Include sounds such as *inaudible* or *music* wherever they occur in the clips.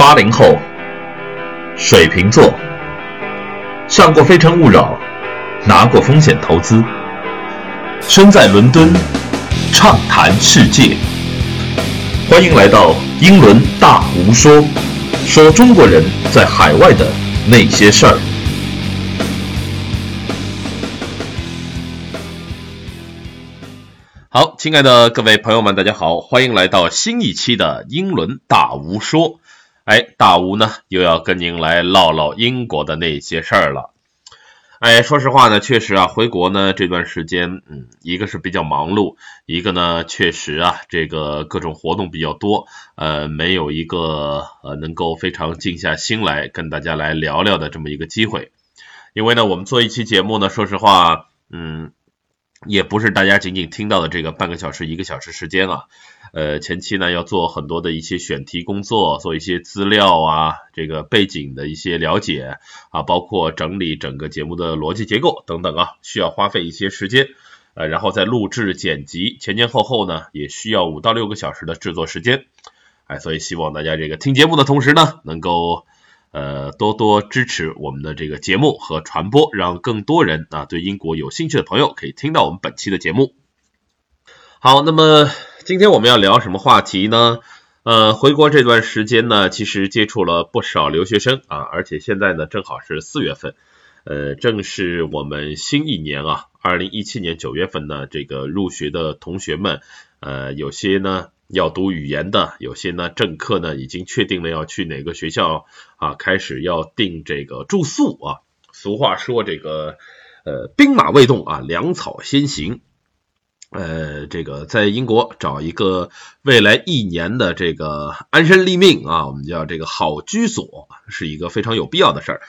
八零后，水瓶座，上过《非诚勿扰》，拿过风险投资，身在伦敦，畅谈世界。欢迎来到英伦大无说，说中国人在海外的那些事儿。好，亲爱的各位朋友们，大家好，欢迎来到新一期的英伦大无说。哎，大吴呢又要跟您来唠唠英国的那些事儿了。哎，说实话呢，确实啊，回国呢这段时间，嗯，一个是比较忙碌，一个呢确实啊，这个各种活动比较多，呃，没有一个呃能够非常静下心来跟大家来聊聊的这么一个机会。因为呢，我们做一期节目呢，说实话，嗯。也不是大家仅仅听到的这个半个小时、一个小时时间啊，呃，前期呢要做很多的一些选题工作，做一些资料啊，这个背景的一些了解啊，包括整理整个节目的逻辑结构等等啊，需要花费一些时间，呃，然后再录制剪辑，前前后后呢也需要五到六个小时的制作时间，哎，所以希望大家这个听节目的同时呢，能够。呃，多多支持我们的这个节目和传播，让更多人啊对英国有兴趣的朋友可以听到我们本期的节目。好，那么今天我们要聊什么话题呢？呃，回国这段时间呢，其实接触了不少留学生啊，而且现在呢正好是四月份，呃，正是我们新一年啊，二零一七年九月份呢，这个入学的同学们，呃，有些呢。要读语言的，有些呢政客呢已经确定了要去哪个学校啊，开始要定这个住宿啊。俗话说这个呃兵马未动啊，粮草先行。呃，这个在英国找一个未来一年的这个安身立命啊，我们叫这个好居所，是一个非常有必要的事儿。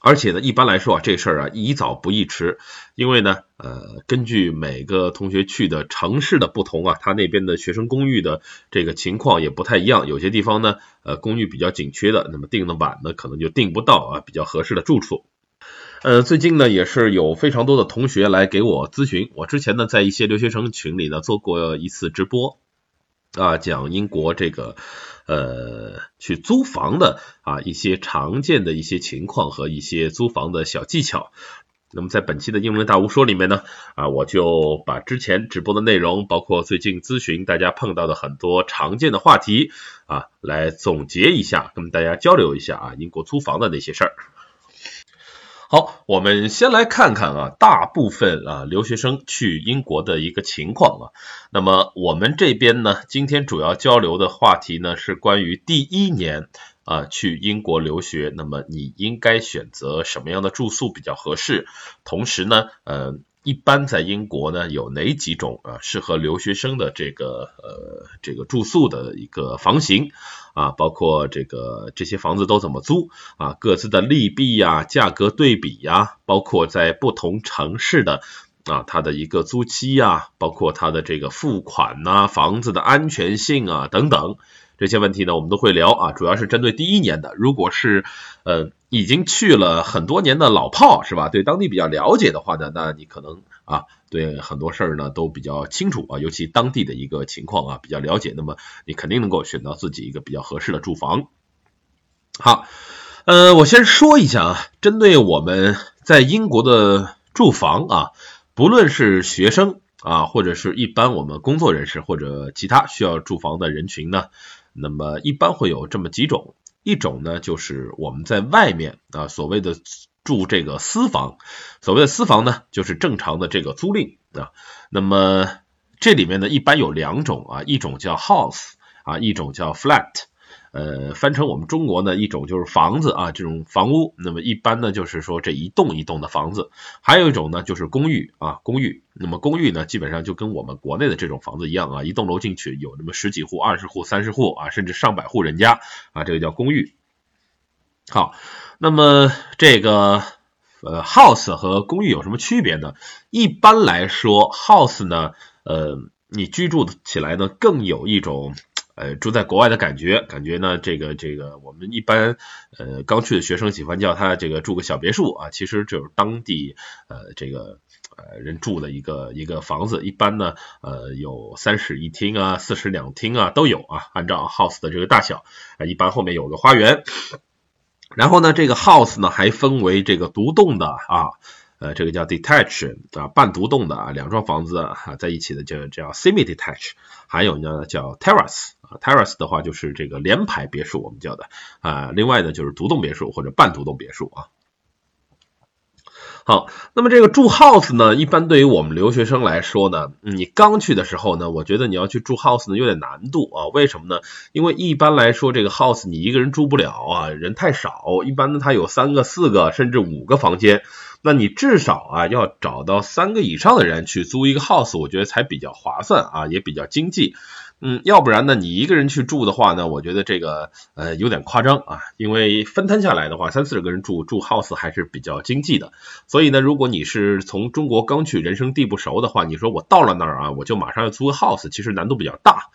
而且呢，一般来说啊，这事儿啊，宜早不宜迟，因为呢，呃，根据每个同学去的城市的不同啊，他那边的学生公寓的这个情况也不太一样，有些地方呢，呃，公寓比较紧缺的，那么订的晚呢，可能就订不到啊比较合适的住处。呃，最近呢，也是有非常多的同学来给我咨询，我之前呢，在一些留学生群里呢做过一次直播啊，讲英国这个。呃，去租房的啊一些常见的一些情况和一些租房的小技巧。那么在本期的英文大无说里面呢，啊我就把之前直播的内容，包括最近咨询大家碰到的很多常见的话题啊，来总结一下，跟大家交流一下啊英国租房的那些事儿。好，我们先来看看啊，大部分啊留学生去英国的一个情况啊。那么我们这边呢，今天主要交流的话题呢是关于第一年啊去英国留学，那么你应该选择什么样的住宿比较合适？同时呢，呃。一般在英国呢，有哪几种啊适合留学生的这个呃这个住宿的一个房型啊？包括这个这些房子都怎么租啊？各自的利弊呀、价格对比呀，包括在不同城市的啊它的一个租期呀，包括它的这个付款呐、房子的安全性啊等等。这些问题呢，我们都会聊啊，主要是针对第一年的。如果是呃已经去了很多年的老炮是吧？对当地比较了解的话呢，那你可能啊对很多事儿呢都比较清楚啊，尤其当地的一个情况啊比较了解，那么你肯定能够选到自己一个比较合适的住房。好，呃，我先说一下啊，针对我们在英国的住房啊，不论是学生啊，或者是一般我们工作人士或者其他需要住房的人群呢。那么一般会有这么几种，一种呢就是我们在外面啊所谓的住这个私房，所谓的私房呢就是正常的这个租赁啊。那么这里面呢一般有两种啊，一种叫 house 啊，一种叫 flat。呃，翻成我们中国呢，一种就是房子啊，这种房屋，那么一般呢就是说这一栋一栋的房子，还有一种呢就是公寓啊，公寓，那么公寓呢基本上就跟我们国内的这种房子一样啊，一栋楼进去有那么十几户、二十户、三十户啊，甚至上百户人家啊，这个叫公寓。好，那么这个呃 house 和公寓有什么区别呢？一般来说，house 呢，呃，你居住起来呢更有一种。呃，住在国外的感觉，感觉呢，这个这个，我们一般呃刚去的学生喜欢叫他这个住个小别墅啊，其实就是当地呃这个呃人住的一个一个房子，一般呢呃有三室一厅啊、四室两厅啊都有啊，按照 house 的这个大小，啊一般后面有个花园。然后呢，这个 house 呢还分为这个独栋的啊，呃，这个叫 detached 啊，半独栋的啊，两幢房子啊在一起的就叫 semi-detached，还有呢叫 terrace，terrace 的话就是这个联排别墅我们叫的啊，另外呢就是独栋别墅或者半独栋别墅啊。好，那么这个住 house 呢，一般对于我们留学生来说呢，你刚去的时候呢，我觉得你要去住 house 呢有点难度啊。为什么呢？因为一般来说这个 house 你一个人住不了啊，人太少，一般呢它有三个、四个甚至五个房间，那你至少啊要找到三个以上的人去租一个 house，我觉得才比较划算啊，也比较经济。嗯，要不然呢，你一个人去住的话呢，我觉得这个呃有点夸张啊，因为分摊下来的话，三四十个人住住 house 还是比较经济的。所以呢，如果你是从中国刚去，人生地不熟的话，你说我到了那儿啊，我就马上要租个 house，其实难度比较大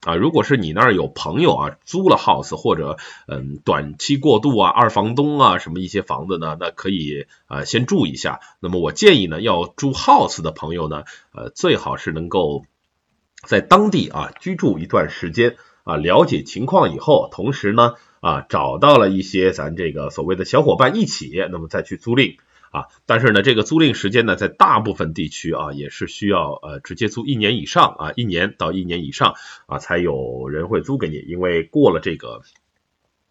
啊。如果是你那儿有朋友啊，租了 house 或者嗯短期过渡啊，二房东啊什么一些房子呢，那可以啊先住一下。那么我建议呢，要住 house 的朋友呢，呃最好是能够。在当地啊居住一段时间啊，了解情况以后，同时呢啊找到了一些咱这个所谓的小伙伴一起，那么再去租赁啊。但是呢，这个租赁时间呢，在大部分地区啊也是需要呃直接租一年以上啊，一年到一年以上啊才有人会租给你，因为过了这个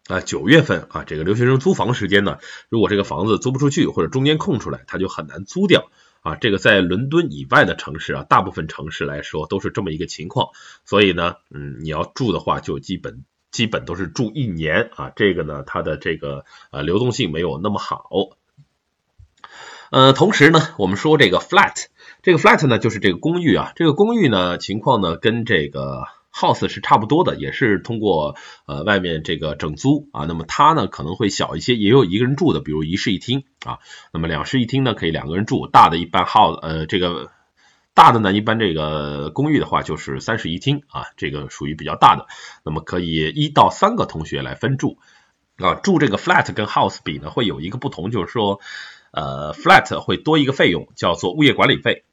啊九月份啊这个留学生租房时间呢，如果这个房子租不出去或者中间空出来，他就很难租掉。啊，这个在伦敦以外的城市啊，大部分城市来说都是这么一个情况，所以呢，嗯，你要住的话，就基本基本都是住一年啊，这个呢，它的这个呃流动性没有那么好。呃，同时呢，我们说这个 flat，这个 flat 呢就是这个公寓啊，这个公寓呢情况呢跟这个。House 是差不多的，也是通过呃外面这个整租啊，那么它呢可能会小一些，也有一个人住的，比如一室一厅啊，那么两室一厅呢可以两个人住，大的一般 house 呃这个大的呢一般这个公寓的话就是三室一厅啊，这个属于比较大的，那么可以一到三个同学来分住啊，住这个 flat 跟 house 比呢会有一个不同，就是说呃 flat 会多一个费用叫做物业管理费。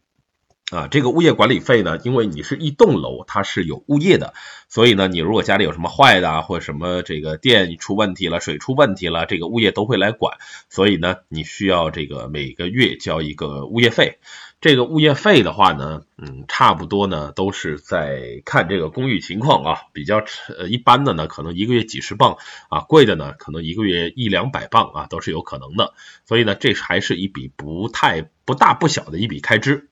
啊，这个物业管理费呢，因为你是一栋楼，它是有物业的，所以呢，你如果家里有什么坏的啊，或者什么这个电出问题了、水出问题了，这个物业都会来管，所以呢，你需要这个每个月交一个物业费。这个物业费的话呢，嗯，差不多呢都是在看这个公寓情况啊，比较呃一般的呢，可能一个月几十磅啊，贵的呢可能一个月一两百磅啊，都是有可能的。所以呢，这还是一笔不太不大不小的一笔开支。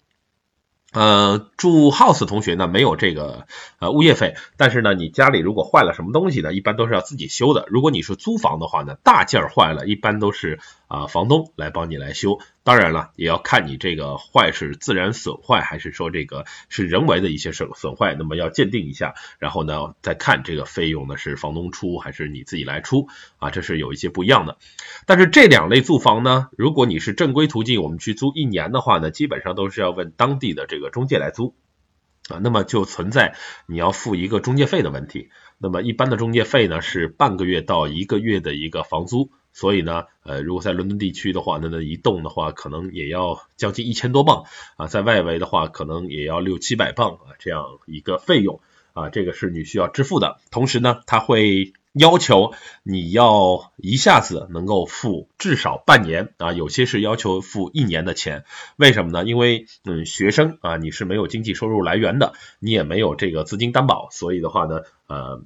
呃，住 house 同学呢没有这个呃物业费，但是呢，你家里如果坏了什么东西呢，一般都是要自己修的。如果你是租房的话呢，大件坏了，一般都是啊房东来帮你来修。当然了，也要看你这个坏是自然损坏，还是说这个是人为的一些损损坏，那么要鉴定一下，然后呢再看这个费用呢是房东出还是你自己来出啊，这是有一些不一样的。但是这两类租房呢，如果你是正规途径，我们去租一年的话呢，基本上都是要问当地的这个中介来租啊，那么就存在你要付一个中介费的问题。那么一般的中介费呢是半个月到一个月的一个房租。所以呢，呃，如果在伦敦地区的话，那那一栋的话，可能也要将近一千多镑啊，在外围的话，可能也要六七百镑啊，这样一个费用啊，这个是你需要支付的。同时呢，他会要求你要一下子能够付至少半年啊，有些是要求付一年的钱。为什么呢？因为嗯，学生啊，你是没有经济收入来源的，你也没有这个资金担保，所以的话呢，呃。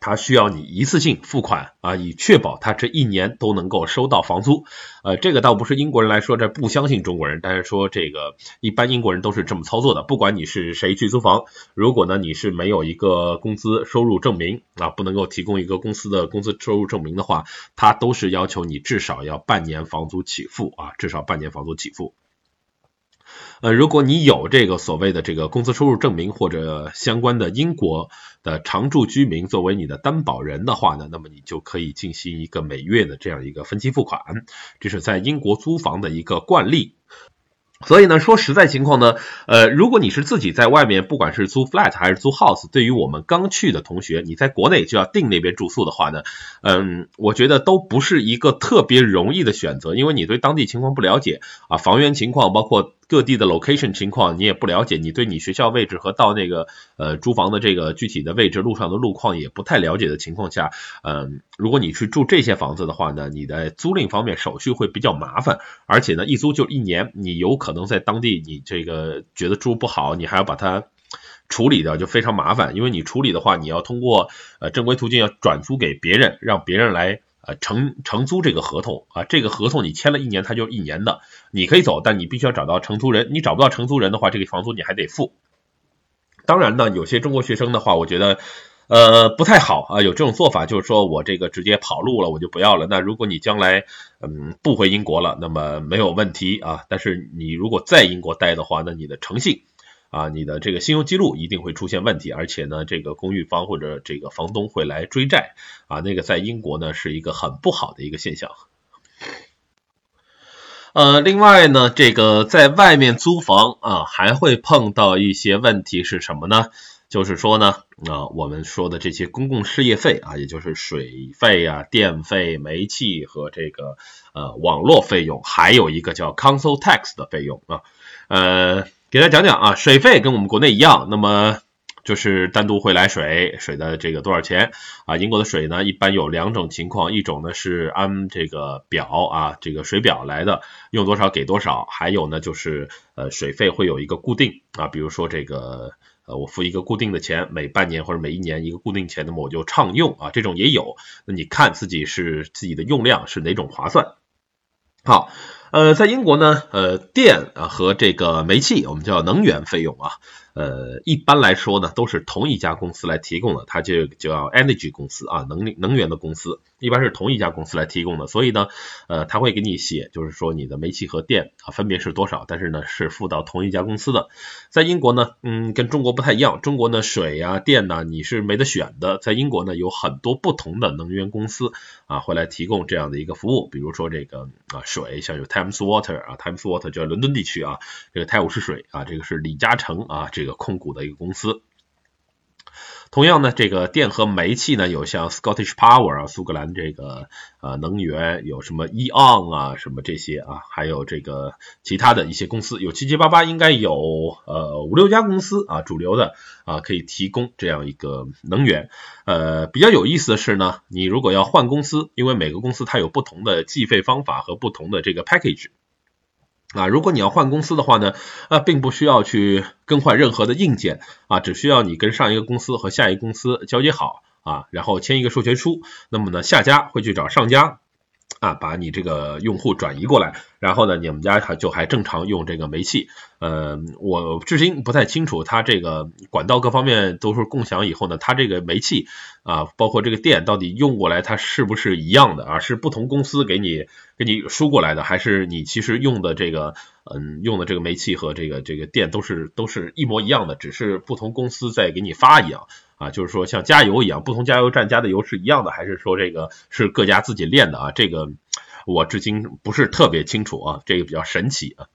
他需要你一次性付款啊，以确保他这一年都能够收到房租。呃，这个倒不是英国人来说这不相信中国人，但是说这个一般英国人都是这么操作的。不管你是谁去租房，如果呢你是没有一个工资收入证明啊，不能够提供一个公司的工资收入证明的话，他都是要求你至少要半年房租起付啊，至少半年房租起付。呃，如果你有这个所谓的这个工资收入证明或者相关的英国的常住居民作为你的担保人的话呢，那么你就可以进行一个每月的这样一个分期付款，这是在英国租房的一个惯例。所以呢，说实在情况呢，呃，如果你是自己在外面，不管是租 flat 还是租 house，对于我们刚去的同学，你在国内就要订那边住宿的话呢，嗯，我觉得都不是一个特别容易的选择，因为你对当地情况不了解啊，房源情况包括。各地的 location 情况你也不了解，你对你学校位置和到那个呃租房的这个具体的位置路上的路况也不太了解的情况下，嗯，如果你去住这些房子的话呢，你的租赁方面手续会比较麻烦，而且呢一租就一年，你有可能在当地你这个觉得住不好，你还要把它处理掉，就非常麻烦，因为你处理的话，你要通过呃正规途径要转租给别人，让别人来。呃，承承租这个合同啊，这个合同你签了一年，它就是一年的，你可以走，但你必须要找到承租人。你找不到承租人的话，这个房租你还得付。当然呢，有些中国学生的话，我觉得呃不太好啊，有这种做法，就是说我这个直接跑路了，我就不要了。那如果你将来嗯不回英国了，那么没有问题啊。但是你如果在英国待的话，那你的诚信。啊，你的这个信用记录一定会出现问题，而且呢，这个公寓方或者这个房东会来追债啊，那个在英国呢是一个很不好的一个现象。呃，另外呢，这个在外面租房啊，还会碰到一些问题是什么呢？就是说呢，啊，我们说的这些公共事业费啊，也就是水费啊、电费、煤气和这个呃网络费用，还有一个叫 Council Tax 的费用啊，呃。给大家讲讲啊，水费跟我们国内一样，那么就是单独会来水，水的这个多少钱啊？英国的水呢，一般有两种情况，一种呢是按这个表啊，这个水表来的，用多少给多少；还有呢就是呃水费会有一个固定啊，比如说这个呃我付一个固定的钱，每半年或者每一年一个固定钱，那么我就畅用啊，这种也有。那你看自己是自己的用量是哪种划算？好。呃，在英国呢，呃，电啊和这个煤气，我们叫能源费用啊。呃，一般来说呢，都是同一家公司来提供的，它就叫 energy 公司啊，能能源的公司，一般是同一家公司来提供的。所以呢，呃，他会给你写，就是说你的煤气和电啊分别是多少，但是呢是付到同一家公司的。在英国呢，嗯，跟中国不太一样，中国呢水呀电呢你是没得选的，在英国呢有很多不同的能源公司啊会来提供这样的一个服务，比如说这个啊水，像有 Thames Water 啊，Thames Water 叫伦敦地区啊，这个泰晤士水啊，这个是李嘉诚啊这个。控股的一个公司。同样呢，这个电和煤气呢，有像 Scottish Power 啊，苏格兰这个呃能源，有什么 E.ON 啊，什么这些啊，还有这个其他的一些公司，有七七八八，应该有呃五六家公司啊，主流的啊，可以提供这样一个能源。呃，比较有意思的是呢，你如果要换公司，因为每个公司它有不同的计费方法和不同的这个 package。啊，如果你要换公司的话呢，啊，并不需要去更换任何的硬件啊，只需要你跟上一个公司和下一个公司交接好啊，然后签一个授权书，那么呢，下家会去找上家。啊，把你这个用户转移过来，然后呢，你们家还就还正常用这个煤气。呃，我至今不太清楚，它这个管道各方面都是共享以后呢，它这个煤气啊，包括这个电到底用过来它是不是一样的啊？是不同公司给你给你输过来的，还是你其实用的这个嗯用的这个煤气和这个这个电都是都是一模一样的，只是不同公司在给你发一样。啊，就是说像加油一样，不同加油站加的油是一样的，还是说这个是各家自己炼的啊？这个我至今不是特别清楚啊，这个比较神奇啊。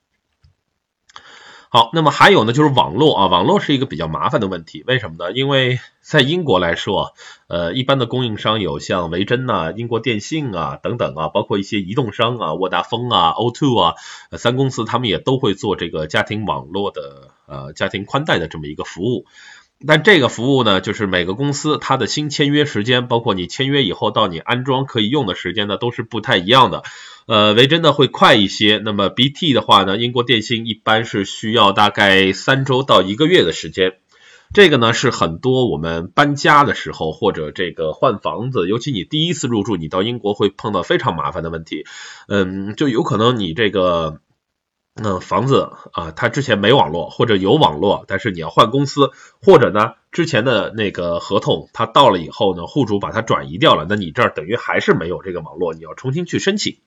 好，那么还有呢，就是网络啊，网络是一个比较麻烦的问题，为什么呢？因为在英国来说，呃，一般的供应商有像维珍呐、英国电信啊等等啊，包括一些移动商啊，沃达丰啊、O2 啊三公司，他们也都会做这个家庭网络的呃家庭宽带的这么一个服务。但这个服务呢，就是每个公司它的新签约时间，包括你签约以后到你安装可以用的时间呢，都是不太一样的。呃，维珍呢会快一些，那么 BT 的话呢，英国电信一般是需要大概三周到一个月的时间。这个呢是很多我们搬家的时候或者这个换房子，尤其你第一次入住，你到英国会碰到非常麻烦的问题。嗯，就有可能你这个。那房子啊，它之前没网络，或者有网络，但是你要换公司，或者呢，之前的那个合同它到了以后呢，户主把它转移掉了，那你这儿等于还是没有这个网络，你要重新去申请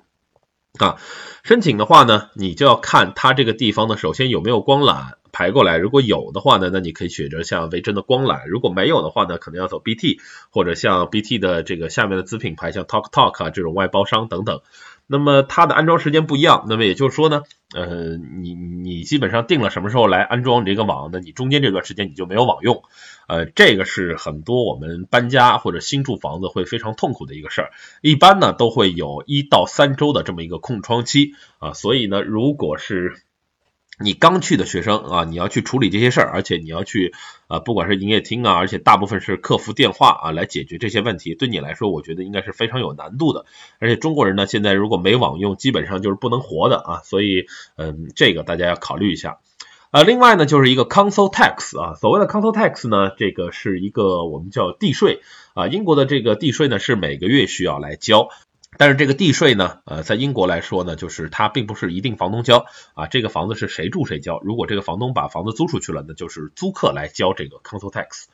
啊。申请的话呢，你就要看它这个地方呢，首先有没有光缆排过来，如果有的话呢，那你可以选择像维珍的光缆；如果没有的话呢，可能要走 BT 或者像 BT 的这个下面的子品牌，像 Talk Talk 啊这种外包商等等。那么它的安装时间不一样，那么也就是说呢，呃，你你基本上定了什么时候来安装你这个网，那你中间这段时间你就没有网用，呃，这个是很多我们搬家或者新住房子会非常痛苦的一个事儿，一般呢都会有一到三周的这么一个空窗期啊，所以呢，如果是你刚去的学生啊，你要去处理这些事儿，而且你要去啊，不管是营业厅啊，而且大部分是客服电话啊来解决这些问题，对你来说，我觉得应该是非常有难度的。而且中国人呢，现在如果没网用，基本上就是不能活的啊，所以嗯，这个大家要考虑一下。呃，另外呢，就是一个 council tax 啊，所谓的 council tax 呢，这个是一个我们叫地税啊，英国的这个地税呢是每个月需要来交。但是这个地税呢，呃，在英国来说呢，就是它并不是一定房东交啊，这个房子是谁住谁交。如果这个房东把房子租出去了，那就是租客来交这个 council tax。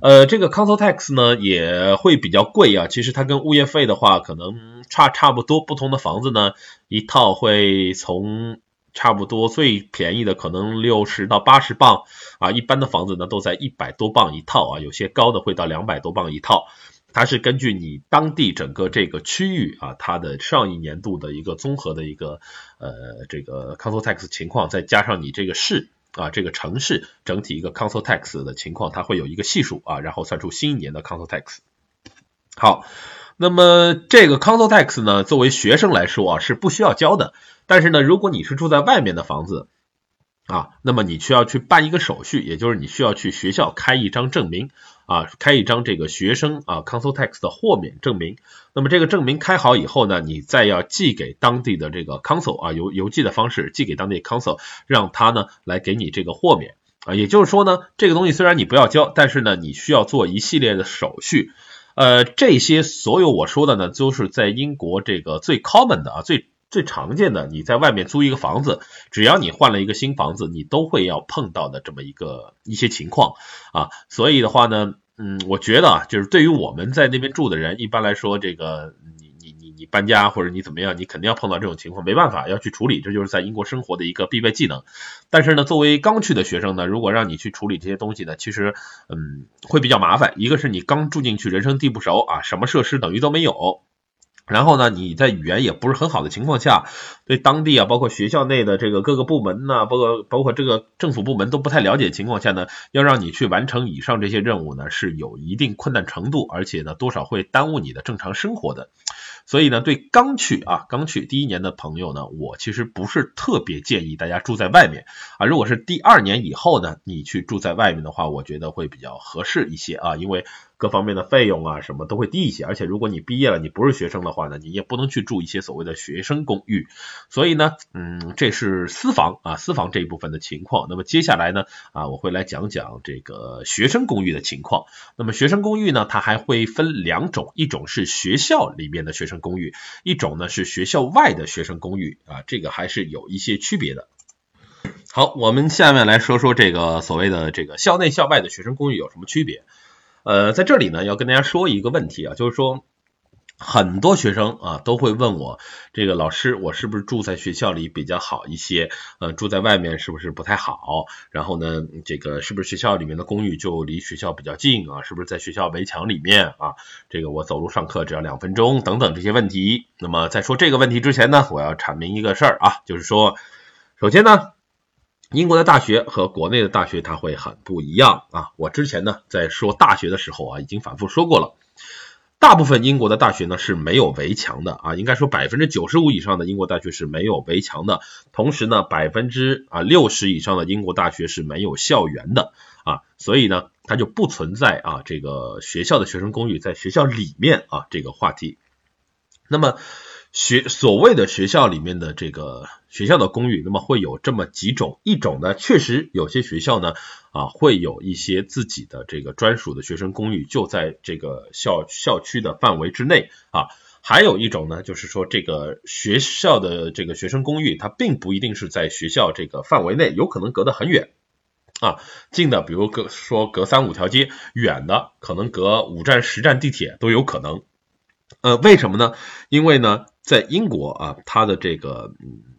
呃，这个 council tax 呢也会比较贵啊，其实它跟物业费的话可能差差不多。不同的房子呢，一套会从差不多最便宜的可能六十到八十磅啊，一般的房子呢都在一百多磅一套啊，有些高的会到两百多磅一套。它是根据你当地整个这个区域啊，它的上一年度的一个综合的一个呃这个 council tax 情况，再加上你这个市啊这个城市整体一个 council tax 的情况，它会有一个系数啊，然后算出新一年的 council tax。好，那么这个 council tax 呢，作为学生来说啊是不需要交的，但是呢，如果你是住在外面的房子。啊，那么你需要去办一个手续，也就是你需要去学校开一张证明啊，开一张这个学生啊 council tax 的豁免证明。那么这个证明开好以后呢，你再要寄给当地的这个 council 啊，邮邮寄的方式寄给当地 council，让他呢来给你这个豁免啊。也就是说呢，这个东西虽然你不要交，但是呢你需要做一系列的手续。呃，这些所有我说的呢，都是在英国这个最 common 的啊最。最常见的，你在外面租一个房子，只要你换了一个新房子，你都会要碰到的这么一个一些情况啊。所以的话呢，嗯，我觉得啊，就是对于我们在那边住的人，一般来说，这个你你你你搬家或者你怎么样，你肯定要碰到这种情况，没办法要去处理，这就是在英国生活的一个必备技能。但是呢，作为刚去的学生呢，如果让你去处理这些东西呢，其实嗯会比较麻烦。一个是你刚住进去，人生地不熟啊，什么设施等于都没有。然后呢，你在语言也不是很好的情况下，对当地啊，包括学校内的这个各个部门呢，包括包括这个政府部门都不太了解的情况下呢，要让你去完成以上这些任务呢，是有一定困难程度，而且呢，多少会耽误你的正常生活的。所以呢，对刚去啊，刚去第一年的朋友呢，我其实不是特别建议大家住在外面啊。如果是第二年以后呢，你去住在外面的话，我觉得会比较合适一些啊，因为。各方面的费用啊，什么都会低一些，而且如果你毕业了，你不是学生的话呢，你也不能去住一些所谓的学生公寓。所以呢，嗯，这是私房啊，私房这一部分的情况。那么接下来呢，啊，我会来讲讲这个学生公寓的情况。那么学生公寓呢，它还会分两种，一种是学校里面的学生公寓，一种呢是学校外的学生公寓啊，这个还是有一些区别的。好，我们下面来说说这个所谓的这个校内校外的学生公寓有什么区别。呃，在这里呢，要跟大家说一个问题啊，就是说很多学生啊都会问我，这个老师，我是不是住在学校里比较好一些？呃，住在外面是不是不太好？然后呢，这个是不是学校里面的公寓就离学校比较近啊？是不是在学校围墙里面啊？这个我走路上课只要两分钟等等这些问题。那么在说这个问题之前呢，我要阐明一个事儿啊，就是说，首先呢。英国的大学和国内的大学它会很不一样啊！我之前呢在说大学的时候啊，已经反复说过了。大部分英国的大学呢是没有围墙的啊，应该说百分之九十五以上的英国大学是没有围墙的。同时呢，百分之啊六十以上的英国大学是没有校园的啊，所以呢，它就不存在啊这个学校的学生公寓在学校里面啊这个话题。那么。学所谓的学校里面的这个学校的公寓，那么会有这么几种，一种呢，确实有些学校呢啊会有一些自己的这个专属的学生公寓，就在这个校校区的范围之内啊，还有一种呢，就是说这个学校的这个学生公寓，它并不一定是在学校这个范围内，有可能隔得很远啊，近的比如隔说隔三五条街，远的可能隔五站十站地铁都有可能。呃，为什么呢？因为呢，在英国啊，它的这个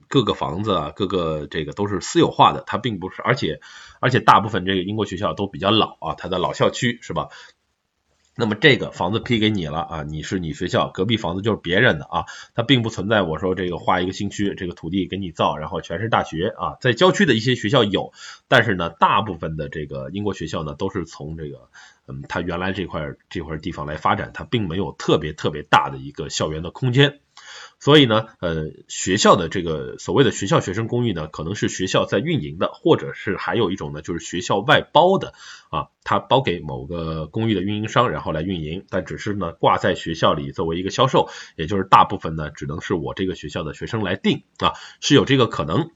各个房子啊，各个这个都是私有化的，它并不是，而且而且大部分这个英国学校都比较老啊，它的老校区是吧？那么这个房子批给你了啊，你是你学校隔壁房子就是别人的啊，它并不存在我说这个划一个新区，这个土地给你造，然后全是大学啊，在郊区的一些学校有，但是呢，大部分的这个英国学校呢都是从这个嗯，它原来这块这块地方来发展，它并没有特别特别大的一个校园的空间。所以呢，呃，学校的这个所谓的学校学生公寓呢，可能是学校在运营的，或者是还有一种呢，就是学校外包的啊，它包给某个公寓的运营商，然后来运营，但只是呢挂在学校里作为一个销售，也就是大部分呢只能是我这个学校的学生来订啊，是有这个可能。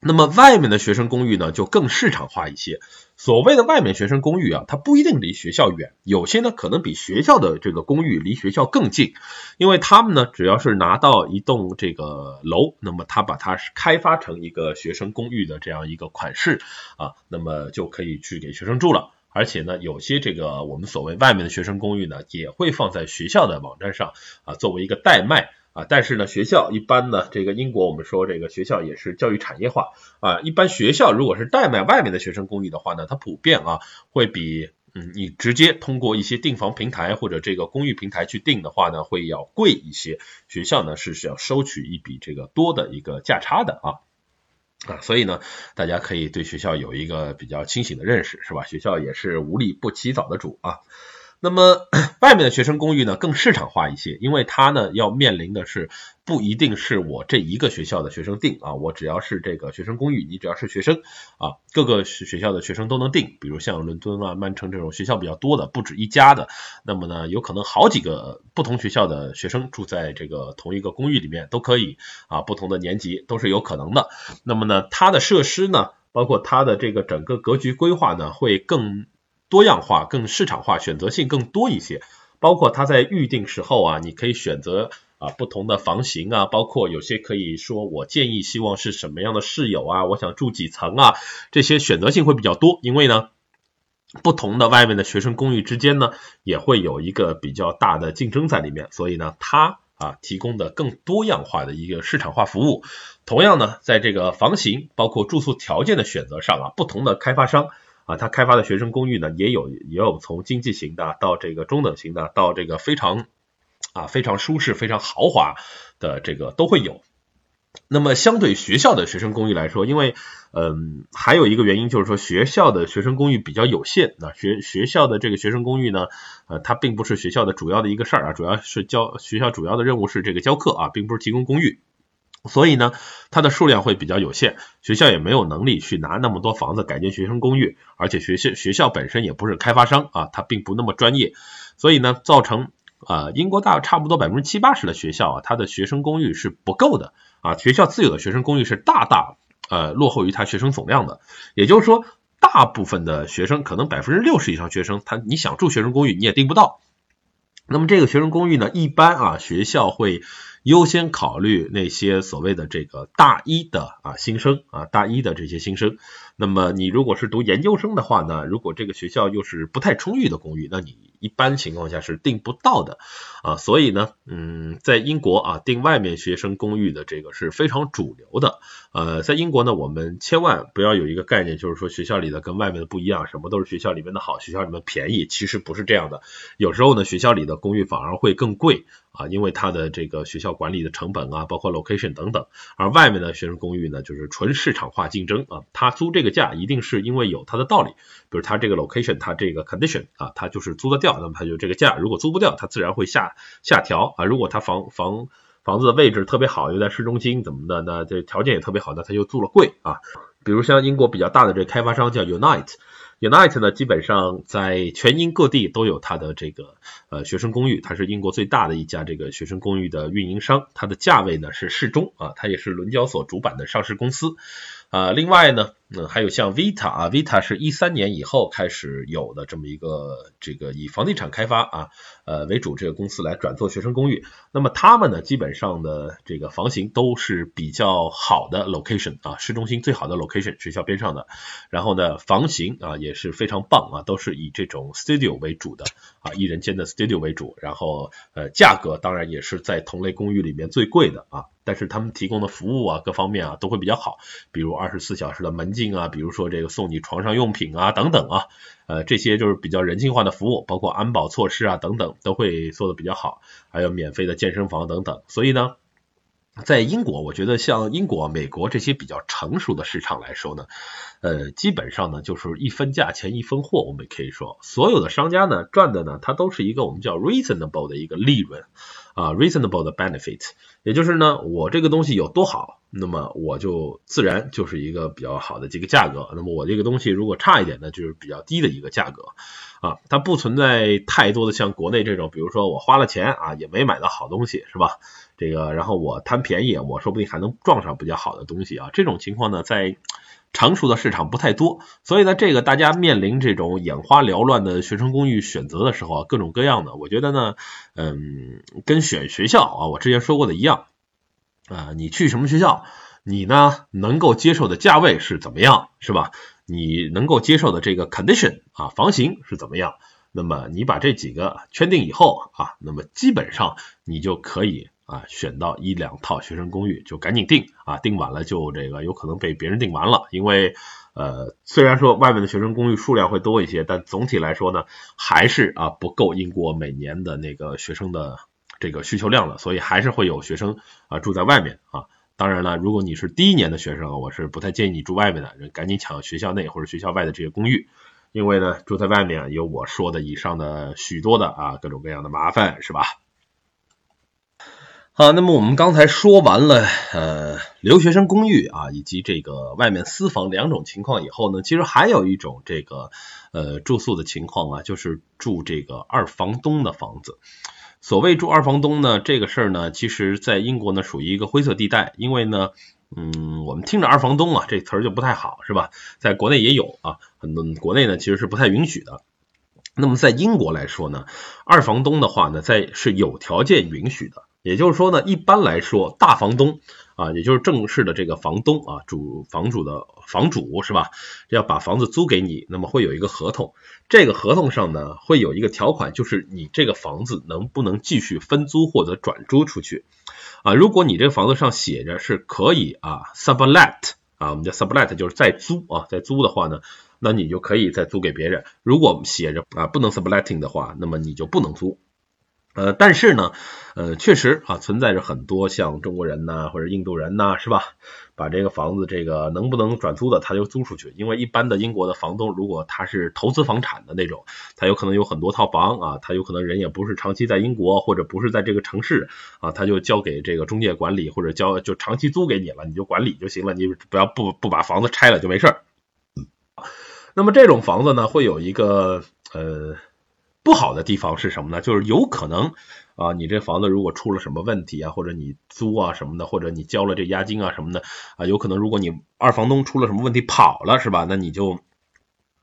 那么外面的学生公寓呢，就更市场化一些。所谓的外面学生公寓啊，它不一定离学校远，有些呢可能比学校的这个公寓离学校更近，因为他们呢只要是拿到一栋这个楼，那么他把它开发成一个学生公寓的这样一个款式啊，那么就可以去给学生住了。而且呢，有些这个我们所谓外面的学生公寓呢，也会放在学校的网站上啊，作为一个代卖。啊，但是呢，学校一般呢，这个英国我们说这个学校也是教育产业化啊。一般学校如果是代卖外面的学生公寓的话呢，它普遍啊会比嗯你直接通过一些订房平台或者这个公寓平台去订的话呢，会要贵一些。学校呢是需要收取一笔这个多的一个价差的啊啊，所以呢，大家可以对学校有一个比较清醒的认识，是吧？学校也是无利不起早的主啊。那么 *clears throat* 外面的学生公寓呢更市场化一些，因为它呢要面临的是不一定是我这一个学校的学生订啊，我只要是这个学生公寓，你只要是学生啊，各个学学校的学生都能订。比如像伦敦啊、曼城这种学校比较多的，不止一家的，那么呢有可能好几个不同学校的学生住在这个同一个公寓里面都可以啊，不同的年级都是有可能的。那么呢它的设施呢，包括它的这个整个格局规划呢会更。多样化、更市场化、选择性更多一些，包括它在预定时候啊，你可以选择啊不同的房型啊，包括有些可以说我建议希望是什么样的室友啊，我想住几层啊，这些选择性会比较多，因为呢，不同的外面的学生公寓之间呢，也会有一个比较大的竞争在里面，所以呢，它啊提供的更多样化的一个市场化服务，同样呢，在这个房型包括住宿条件的选择上啊，不同的开发商。啊，他开发的学生公寓呢，也有也有从经济型的到这个中等型的，到这个非常啊非常舒适、非常豪华的这个都会有。那么相对学校的学生公寓来说，因为嗯还有一个原因就是说学校的学生公寓比较有限，那学学校的这个学生公寓呢，呃它并不是学校的主要的一个事儿啊，主要是教学校主要的任务是这个教课啊，并不是提供公寓。所以呢，它的数量会比较有限，学校也没有能力去拿那么多房子改建学生公寓，而且学校学校本身也不是开发商啊，它并不那么专业，所以呢，造成啊英国大差不多百分之七八十的学校啊，它的学生公寓是不够的啊，学校自有的学生公寓是大大呃落后于它学生总量的，也就是说，大部分的学生可能百分之六十以上学生，他你想住学生公寓你也订不到，那么这个学生公寓呢，一般啊学校会。优先考虑那些所谓的这个大一的啊新生啊大一的这些新生。那么你如果是读研究生的话呢，如果这个学校又是不太充裕的公寓，那你一般情况下是订不到的啊。所以呢，嗯，在英国啊订外面学生公寓的这个是非常主流的。呃，在英国呢，我们千万不要有一个概念，就是说学校里的跟外面的不一样，什么都是学校里面的好，学校里面便宜，其实不是这样的。有时候呢，学校里的公寓反而会更贵。啊，因为它的这个学校管理的成本啊，包括 location 等等，而外面的学生公寓呢，就是纯市场化竞争啊，他租这个个价一定是因为有它的道理，比如它这个 location，它这个 condition 啊，它就是租得掉，那么它就这个价，如果租不掉，它自然会下下调啊，如果它房房房子的位置特别好，又在市中心怎么的，那这条件也特别好，那它就租了贵啊，比如像英国比较大的这开发商叫 Unite。Unite 呢，基本上在全英各地都有它的这个呃学生公寓，它是英国最大的一家这个学生公寓的运营商，它的价位呢是适中啊，它也是伦交所主板的上市公司。啊，另外呢，嗯，还有像 Vita 啊，Vita 是一三年以后开始有的这么一个这个以房地产开发啊呃为主这个公司来转做学生公寓。那么他们呢，基本上的这个房型都是比较好的 location 啊，市中心最好的 location，学校边上的。然后呢，房型啊也是非常棒啊，都是以这种 studio 为主的啊，一人间的 studio 为主。然后呃，价格当然也是在同类公寓里面最贵的啊。但是他们提供的服务啊，各方面啊都会比较好，比如二十四小时的门禁啊，比如说这个送你床上用品啊等等啊，呃这些就是比较人性化的服务，包括安保措施啊等等都会做的比较好，还有免费的健身房等等。所以呢，在英国，我觉得像英国、美国这些比较成熟的市场来说呢，呃基本上呢就是一分价钱一分货，我们可以说所有的商家呢赚的呢，它都是一个我们叫 reasonable 的一个利润。啊 reasonable 的 benefit，也就是呢，我这个东西有多好，那么我就自然就是一个比较好的这个价格。那么我这个东西如果差一点呢，就是比较低的一个价格啊。它不存在太多的像国内这种，比如说我花了钱啊，也没买到好东西，是吧？这个然后我贪便宜，我说不定还能撞上比较好的东西啊。这种情况呢，在成熟的市场不太多，所以呢，这个大家面临这种眼花缭乱的学生公寓选择的时候啊，各种各样的，我觉得呢，嗯，跟选学校啊，我之前说过的一样啊，你去什么学校，你呢能够接受的价位是怎么样，是吧？你能够接受的这个 condition 啊，房型是怎么样？那么你把这几个圈定以后啊，那么基本上你就可以。啊，选到一两套学生公寓就赶紧订啊，订晚了就这个有可能被别人订完了。因为呃，虽然说外面的学生公寓数量会多一些，但总体来说呢，还是啊不够英国每年的那个学生的这个需求量的，所以还是会有学生啊住在外面啊。当然了，如果你是第一年的学生，我是不太建议你住外面的，赶紧抢学校内或者学校外的这些公寓，因为呢住在外面有我说的以上的许多的啊各种各样的麻烦，是吧？好，那么我们刚才说完了呃留学生公寓啊以及这个外面私房两种情况以后呢，其实还有一种这个呃住宿的情况啊，就是住这个二房东的房子。所谓住二房东呢，这个事儿呢，其实在英国呢属于一个灰色地带，因为呢，嗯，我们听着二房东啊这词儿就不太好，是吧？在国内也有啊，很多国内呢其实是不太允许的。那么在英国来说呢，二房东的话呢，在是有条件允许的。也就是说呢，一般来说，大房东啊，也就是正式的这个房东啊，主房主的房主是吧？要把房子租给你，那么会有一个合同，这个合同上呢，会有一个条款，就是你这个房子能不能继续分租或者转租出去啊？如果你这个房子上写着是可以啊，sublet 啊，我们叫 sublet 就是再租啊，再租的话呢，那你就可以再租给别人。如果写着啊不能 subletting 的话，那么你就不能租。呃，但是呢，呃，确实啊，存在着很多像中国人呐，或者印度人呐，是吧？把这个房子这个能不能转租的，他就租出去。因为一般的英国的房东，如果他是投资房产的那种，他有可能有很多套房啊，他有可能人也不是长期在英国，或者不是在这个城市啊，他就交给这个中介管理，或者交就长期租给你了，你就管理就行了，你不要不不把房子拆了就没事儿。那么这种房子呢，会有一个呃。不好的地方是什么呢？就是有可能啊，你这房子如果出了什么问题啊，或者你租啊什么的，或者你交了这押金啊什么的啊，有可能如果你二房东出了什么问题跑了是吧？那你就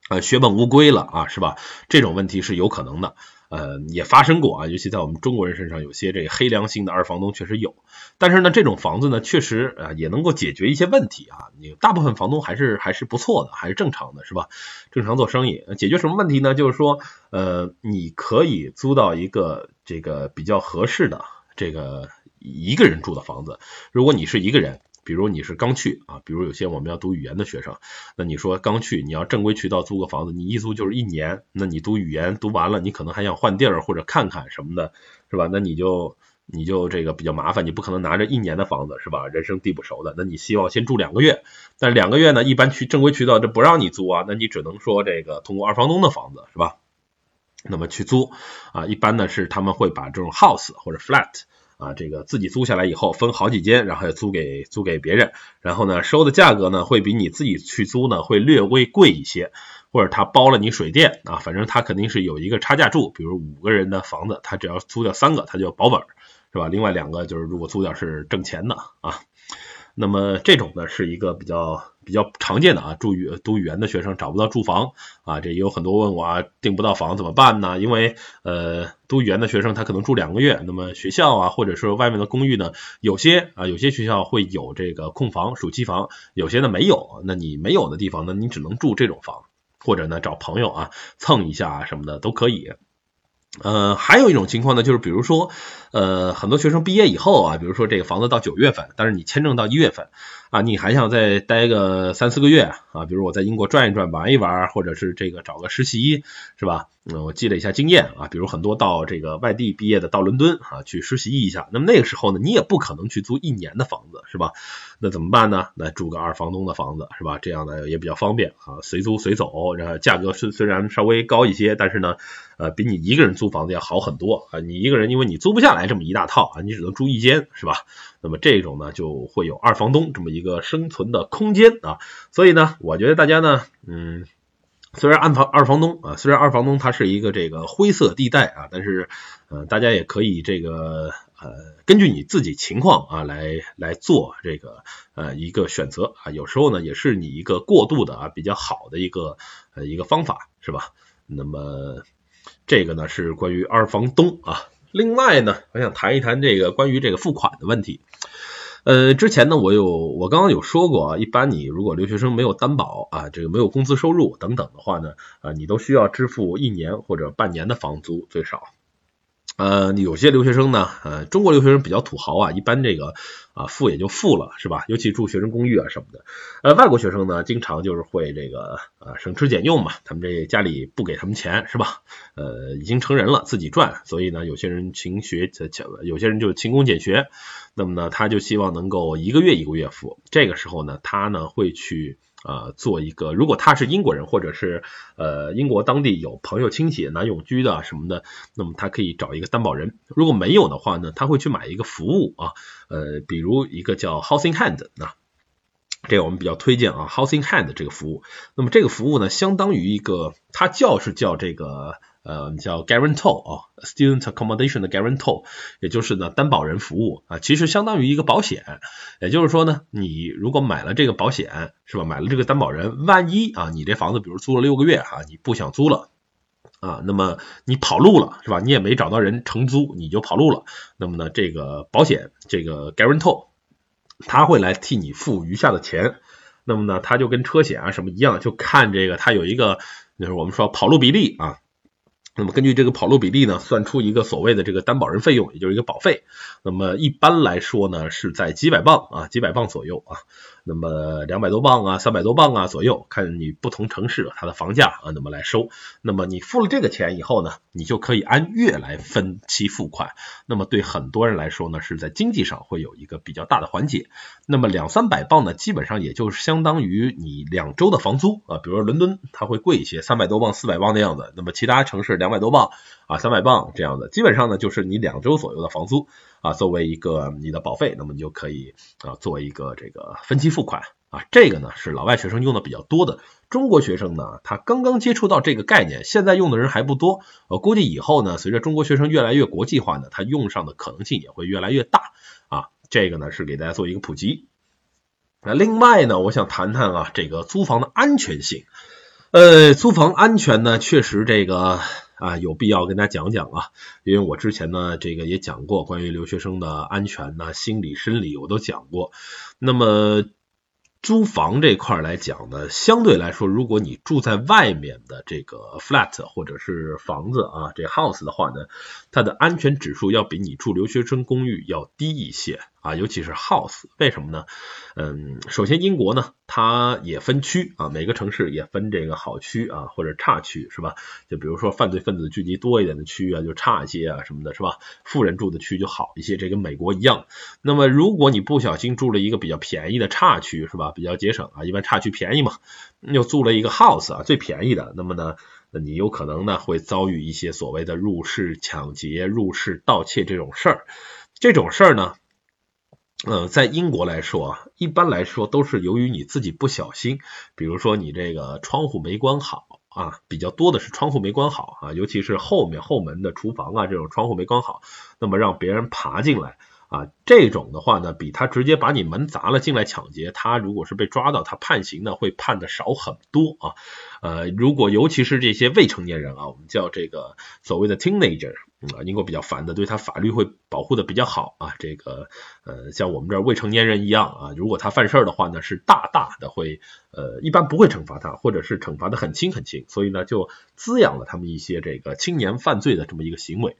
啊血本无归了啊，是吧？这种问题是有可能的。呃，也发生过啊，尤其在我们中国人身上，有些这个黑良心的二房东确实有。但是呢，这种房子呢，确实啊也能够解决一些问题啊。你大部分房东还是还是不错的，还是正常的，是吧？正常做生意，解决什么问题呢？就是说，呃，你可以租到一个这个比较合适的这个一个人住的房子。如果你是一个人。比如你是刚去啊，比如有些我们要读语言的学生，那你说刚去，你要正规渠道租个房子，你一租就是一年，那你读语言读完了，你可能还想换地儿或者看看什么的，是吧？那你就你就这个比较麻烦，你不可能拿着一年的房子，是吧？人生地不熟的，那你希望先住两个月，但两个月呢，一般去正规渠道这不让你租啊，那你只能说这个通过二房东的房子，是吧？那么去租啊，一般呢是他们会把这种 house 或者 flat。啊，这个自己租下来以后分好几间，然后租给租给别人，然后呢收的价格呢会比你自己去租呢会略微贵一些，或者他包了你水电啊，反正他肯定是有一个差价住，比如五个人的房子，他只要租掉三个，他就保本，是吧？另外两个就是如果租掉是挣钱的啊。那么这种呢是一个比较比较常见的啊，住语读语言的学生找不到住房啊，这也有很多问我啊，订不到房怎么办呢？因为呃读语言的学生他可能住两个月，那么学校啊或者说外面的公寓呢，有些啊有些学校会有这个空房暑期房，有些呢没有，那你没有的地方呢，你只能住这种房，或者呢找朋友啊蹭一下啊什么的都可以。呃，还有一种情况呢，就是比如说，呃，很多学生毕业以后啊，比如说这个房子到九月份，但是你签证到一月份啊，你还想再待个三四个月啊，比如我在英国转一转、玩一玩，或者是这个找个实习，是吧？嗯，我积累一下经验啊，比如很多到这个外地毕业的到伦敦啊去实习一下，那么那个时候呢，你也不可能去租一年的房子，是吧？那怎么办呢？那住个二房东的房子，是吧？这样呢也比较方便啊，随租随走，然后价格虽虽然稍微高一些，但是呢，呃，比你一个人租房子要好很多啊。你一个人因为你租不下来这么一大套啊，你只能住一间，是吧？那么这种呢就会有二房东这么一个生存的空间啊。所以呢，我觉得大家呢，嗯。虽然二房二房东啊，虽然二房东他是一个这个灰色地带啊，但是呃，大家也可以这个呃，根据你自己情况啊来来做这个呃一个选择啊，有时候呢也是你一个过渡的啊比较好的一个呃一个方法是吧？那么这个呢是关于二房东啊，另外呢，我想谈一谈这个关于这个付款的问题。呃，之前呢，我有我刚刚有说过啊，一般你如果留学生没有担保啊，这个没有工资收入等等的话呢，啊，你都需要支付一年或者半年的房租最少。呃，有些留学生呢，呃，中国留学生比较土豪啊，一般这个啊付也就付了，是吧？尤其住学生公寓啊什么的。呃，外国学生呢，经常就是会这个啊省吃俭用嘛，他们这家里不给他们钱，是吧？呃，已经成人了，自己赚，所以呢，有些人勤学，有些人就勤工俭学。那么呢，他就希望能够一个月一个月付。这个时候呢，他呢会去。呃，做一个，如果他是英国人，或者是呃英国当地有朋友亲戚男友居的什么的，那么他可以找一个担保人。如果没有的话呢，他会去买一个服务啊，呃，比如一个叫 Housing Hand 啊，这个我们比较推荐啊，Housing Hand 这个服务。那么这个服务呢，相当于一个，它叫是叫这个。呃，叫 guarantor 啊，student accommodation 的 guarantor，也就是呢担保人服务啊，其实相当于一个保险。也就是说呢，你如果买了这个保险，是吧？买了这个担保人，万一啊，你这房子比如租了六个月哈，你不想租了啊，那么你跑路了，是吧？你也没找到人承租，你就跑路了。那么呢，这个保险这个 guarantor，他会来替你付余下的钱。那么呢，他就跟车险啊什么一样，就看这个他有一个就是我们说跑路比例啊。那么根据这个跑路比例呢，算出一个所谓的这个担保人费用，也就是一个保费。那么一般来说呢，是在几百磅啊，几百磅左右啊。那么两百多磅啊，三百多磅啊左右，看你不同城市它的房价啊，那么来收。那么你付了这个钱以后呢，你就可以按月来分期付款。那么对很多人来说呢，是在经济上会有一个比较大的缓解。那么两三百磅呢，基本上也就是相当于你两周的房租啊。比如说伦敦，它会贵一些，三百多磅、四百磅的样子。那么其他城市两百多磅啊，三百磅这样的，基本上呢就是你两周左右的房租。啊，作为一个你的保费，那么你就可以啊，作为一个这个分期付款啊，这个呢是老外学生用的比较多的。中国学生呢，他刚刚接触到这个概念，现在用的人还不多。我估计以后呢，随着中国学生越来越国际化呢，他用上的可能性也会越来越大啊。这个呢是给大家做一个普及。那另外呢，我想谈谈啊，这个租房的安全性。呃，租房安全呢，确实这个。啊，有必要跟大家讲讲啊，因为我之前呢，这个也讲过关于留学生的安全呐、心理、生理，我都讲过。那么租房这块来讲呢，相对来说，如果你住在外面的这个 flat 或者是房子啊，这 house 的话呢，它的安全指数要比你住留学生公寓要低一些。啊，尤其是 house，为什么呢？嗯，首先英国呢，它也分区啊，每个城市也分这个好区啊或者差区，是吧？就比如说犯罪分子聚集多一点的区域啊，就差一些啊什么的，是吧？富人住的区就好一些，这跟美国一样。那么如果你不小心住了一个比较便宜的差区，是吧？比较节省啊，一般差区便宜嘛，又租了一个 house 啊，最便宜的，那么呢，你有可能呢会遭遇一些所谓的入室抢劫、入室盗窃这种事儿。这种事儿呢。呃，在英国来说啊，一般来说都是由于你自己不小心，比如说你这个窗户没关好啊，比较多的是窗户没关好啊，尤其是后面后门的厨房啊这种窗户没关好，那么让别人爬进来。啊，这种的话呢，比他直接把你门砸了进来抢劫，他如果是被抓到，他判刑呢会判的少很多啊。呃，如果尤其是这些未成年人啊，我们叫这个所谓的 teenager 啊，英国比较烦的，对他法律会保护的比较好啊。这个呃，像我们这儿未成年人一样啊，如果他犯事儿的话呢，是大大的会呃，一般不会惩罚他，或者是惩罚的很轻很轻，所以呢，就滋养了他们一些这个青年犯罪的这么一个行为。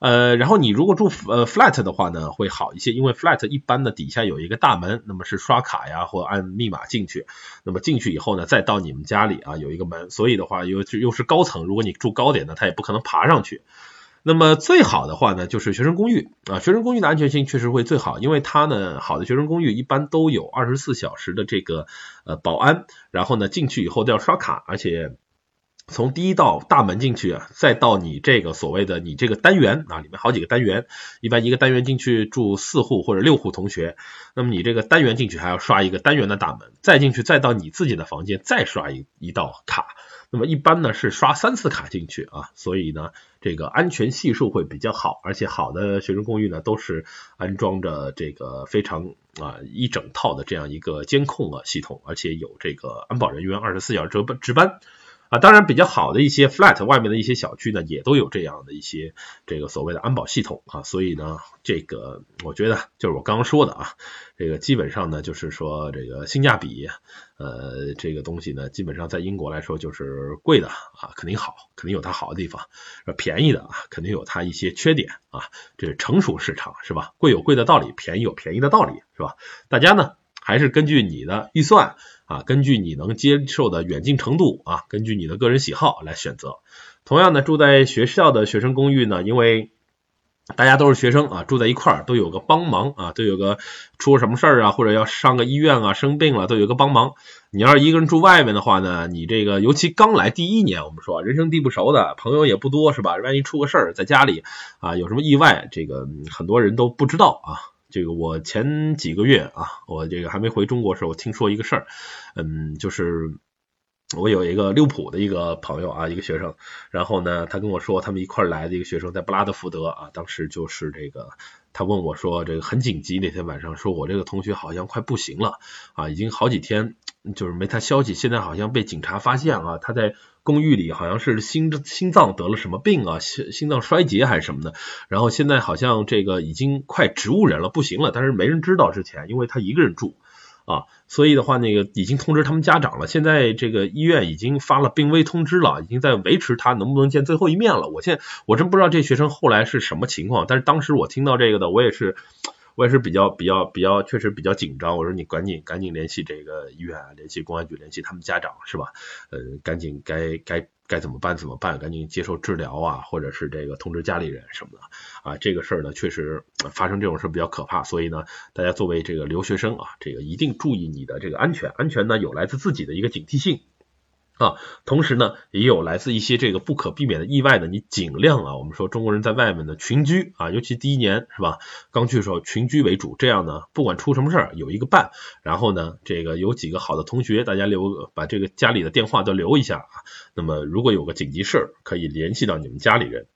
呃，然后你如果住呃 flat 的话呢，会好一些，因为 flat 一般的底下有一个大门，那么是刷卡呀或按密码进去，那么进去以后呢，再到你们家里啊有一个门，所以的话又又是高层，如果你住高点呢，他也不可能爬上去。那么最好的话呢，就是学生公寓啊，学生公寓的安全性确实会最好，因为它呢，好的学生公寓一般都有二十四小时的这个呃保安，然后呢进去以后都要刷卡，而且。从第一道大门进去啊，再到你这个所谓的你这个单元啊，里面好几个单元，一般一个单元进去住四户或者六户同学，那么你这个单元进去还要刷一个单元的大门，再进去再到你自己的房间再刷一一道卡，那么一般呢是刷三次卡进去啊，所以呢这个安全系数会比较好，而且好的学生公寓呢都是安装着这个非常啊一整套的这样一个监控啊系统，而且有这个安保人员二十四小时值班值班。啊，当然比较好的一些 flat 外面的一些小区呢，也都有这样的一些这个所谓的安保系统啊，所以呢，这个我觉得就是我刚刚说的啊，这个基本上呢就是说这个性价比，呃，这个东西呢，基本上在英国来说就是贵的啊，肯定好，肯定有它好的地方；便宜的啊，肯定有它一些缺点啊，这是成熟市场是吧？贵有贵的道理，便宜有便宜的道理是吧？大家呢还是根据你的预算。啊，根据你能接受的远近程度啊，根据你的个人喜好来选择。同样呢，住在学校的学生公寓呢，因为大家都是学生啊，住在一块儿都有个帮忙啊，都有个出什么事儿啊，或者要上个医院啊，生病了都有个帮忙。你要是一个人住外面的话呢，你这个尤其刚来第一年，我们说人生地不熟的朋友也不多是吧？万一出个事儿在家里啊，有什么意外，这个很多人都不知道啊。这个我前几个月啊，我这个还没回中国时候，我听说一个事儿，嗯，就是我有一个利物浦的一个朋友啊，一个学生，然后呢，他跟我说他们一块来的一个学生在布拉德福德啊，当时就是这个，他问我说这个很紧急，那天晚上说我这个同学好像快不行了啊，已经好几天就是没他消息，现在好像被警察发现啊，他在。公寓里好像是心心脏得了什么病啊，心心脏衰竭还是什么的，然后现在好像这个已经快植物人了，不行了，但是没人知道之前，因为他一个人住啊，所以的话那个已经通知他们家长了，现在这个医院已经发了病危通知了，已经在维持他能不能见最后一面了。我现在我真不知道这学生后来是什么情况，但是当时我听到这个的，我也是。我也是比较比较比较，确实比较紧张。我说你赶紧赶紧联系这个医院，联系公安局，联系他们家长，是吧？呃，赶紧该该该怎么办怎么办？赶紧接受治疗啊，或者是这个通知家里人什么的啊。这个事儿呢，确实发生这种事比较可怕，所以呢，大家作为这个留学生啊，这个一定注意你的这个安全。安全呢，有来自自己的一个警惕性。啊，同时呢，也有来自一些这个不可避免的意外的，你尽量啊，我们说中国人在外面呢群居啊，尤其第一年是吧？刚去的时候群居为主，这样呢，不管出什么事儿有一个伴，然后呢，这个有几个好的同学，大家留把这个家里的电话都留一下啊，那么如果有个紧急事儿，可以联系到你们家里人。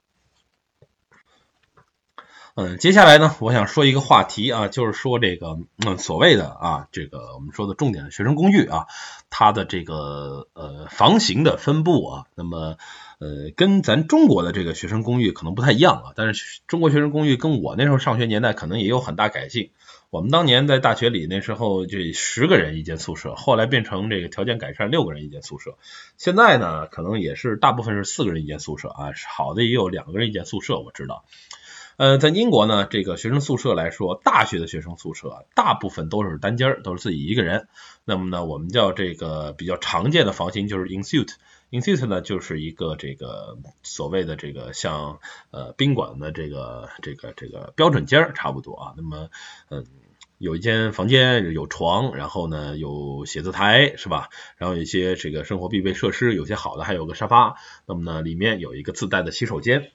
嗯，接下来呢，我想说一个话题啊，就是说这个嗯所谓的啊这个我们说的重点的学生公寓啊，它的这个呃房型的分布啊，那么呃跟咱中国的这个学生公寓可能不太一样啊，但是中国学生公寓跟我那时候上学年代可能也有很大改进。我们当年在大学里那时候就十个人一间宿舍，后来变成这个条件改善六个人一间宿舍，现在呢可能也是大部分是四个人一间宿舍啊，好的也有两个人一间宿舍，我知道。呃，在英国呢，这个学生宿舍来说，大学的学生宿舍大部分都是单间儿，都是自己一个人。那么呢，我们叫这个比较常见的房型就是 in suite，in suite 呢就是一个这个所谓的这个像呃宾馆的这个这个这个标准间儿差不多啊。那么嗯，有一间房间，有床，然后呢有写字台是吧？然后有一些这个生活必备设施，有些好的还有个沙发。那么呢，里面有一个自带的洗手间。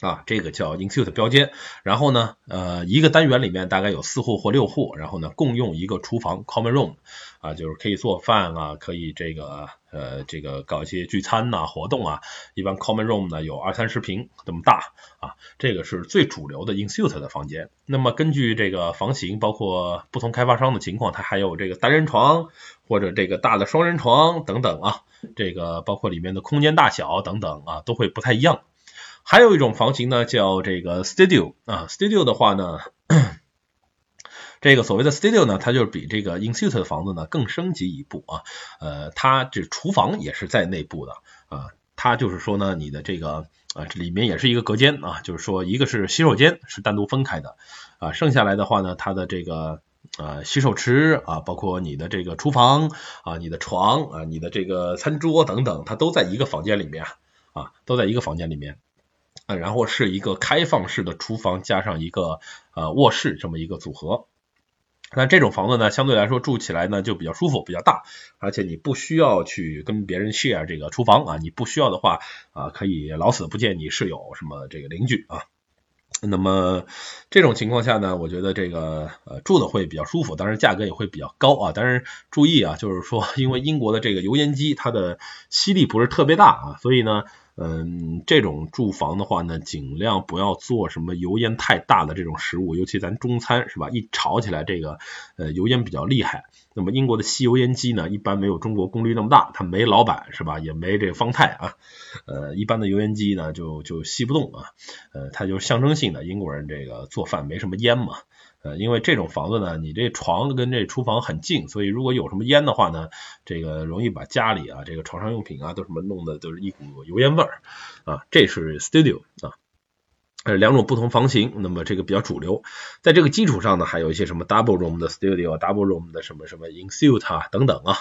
啊，这个叫 insuite 标间，然后呢，呃，一个单元里面大概有四户或六户，然后呢，共用一个厨房 common room，啊，就是可以做饭啊，可以这个呃这个搞一些聚餐呐活动啊，一般 common room 呢有二三十平这么大啊，这个是最主流的 insuite 的房间。那么根据这个房型，包括不同开发商的情况，它还有这个单人床或者这个大的双人床等等啊，这个包括里面的空间大小等等啊，都会不太一样。还有一种房型呢，叫这个 studio 啊，studio 的话呢，这个所谓的 studio 呢，它就是比这个 in suite 的房子呢更升级一步啊，呃，它这厨房也是在内部的啊。它就是说呢，你的这个啊，这里面也是一个隔间啊，就是说一个是洗手间是单独分开的啊，剩下来的话呢，它的这个啊洗手池啊，包括你的这个厨房啊，你的床啊，你的这个餐桌等等，它都在一个房间里面啊，都在一个房间里面。然后是一个开放式的厨房加上一个呃卧室这么一个组合。那这种房子呢，相对来说住起来呢就比较舒服，比较大，而且你不需要去跟别人 share 这个厨房啊，你不需要的话啊，可以老死不见你室友什么这个邻居啊。那么这种情况下呢，我觉得这个呃住的会比较舒服，当然价格也会比较高啊。但是注意啊，就是说因为英国的这个油烟机它的吸力不是特别大啊，所以呢。嗯，这种住房的话呢，尽量不要做什么油烟太大的这种食物，尤其咱中餐是吧？一炒起来这个呃油烟比较厉害。那么英国的吸油烟机呢，一般没有中国功率那么大，它没老板是吧？也没这个方太啊。呃，一般的油烟机呢就就吸不动啊。呃，它就象征性的，英国人这个做饭没什么烟嘛。呃，因为这种房子呢，你这床跟这厨房很近，所以如果有什么烟的话呢，这个容易把家里啊，这个床上用品啊，都什么弄的都是一股油烟味儿啊。这是 studio 啊，呃，两种不同房型，那么这个比较主流。在这个基础上呢，还有一些什么 double room 的 studio，double room 的什么什么 insuit 啊等等啊，